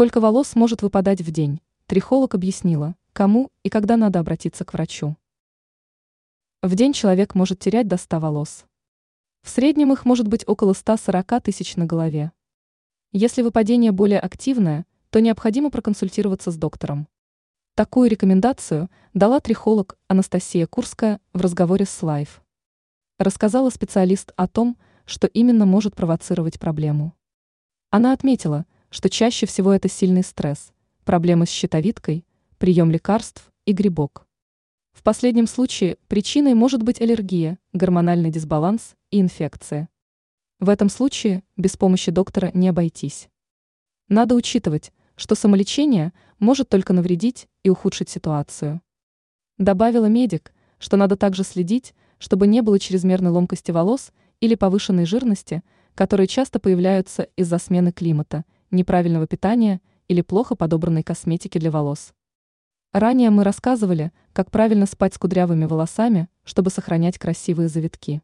Сколько волос может выпадать в день? Трихолог объяснила, кому и когда надо обратиться к врачу. В день человек может терять до 100 волос. В среднем их может быть около 140 тысяч на голове. Если выпадение более активное, то необходимо проконсультироваться с доктором. Такую рекомендацию дала трихолог Анастасия Курская в разговоре с Life. Рассказала специалист о том, что именно может провоцировать проблему. Она отметила, что чаще всего это сильный стресс, проблемы с щитовидкой, прием лекарств и грибок. В последнем случае причиной может быть аллергия, гормональный дисбаланс и инфекция. В этом случае без помощи доктора не обойтись. Надо учитывать, что самолечение может только навредить и ухудшить ситуацию. Добавила медик, что надо также следить, чтобы не было чрезмерной ломкости волос или повышенной жирности, которые часто появляются из-за смены климата, неправильного питания или плохо подобранной косметики для волос. Ранее мы рассказывали, как правильно спать с кудрявыми волосами, чтобы сохранять красивые завитки.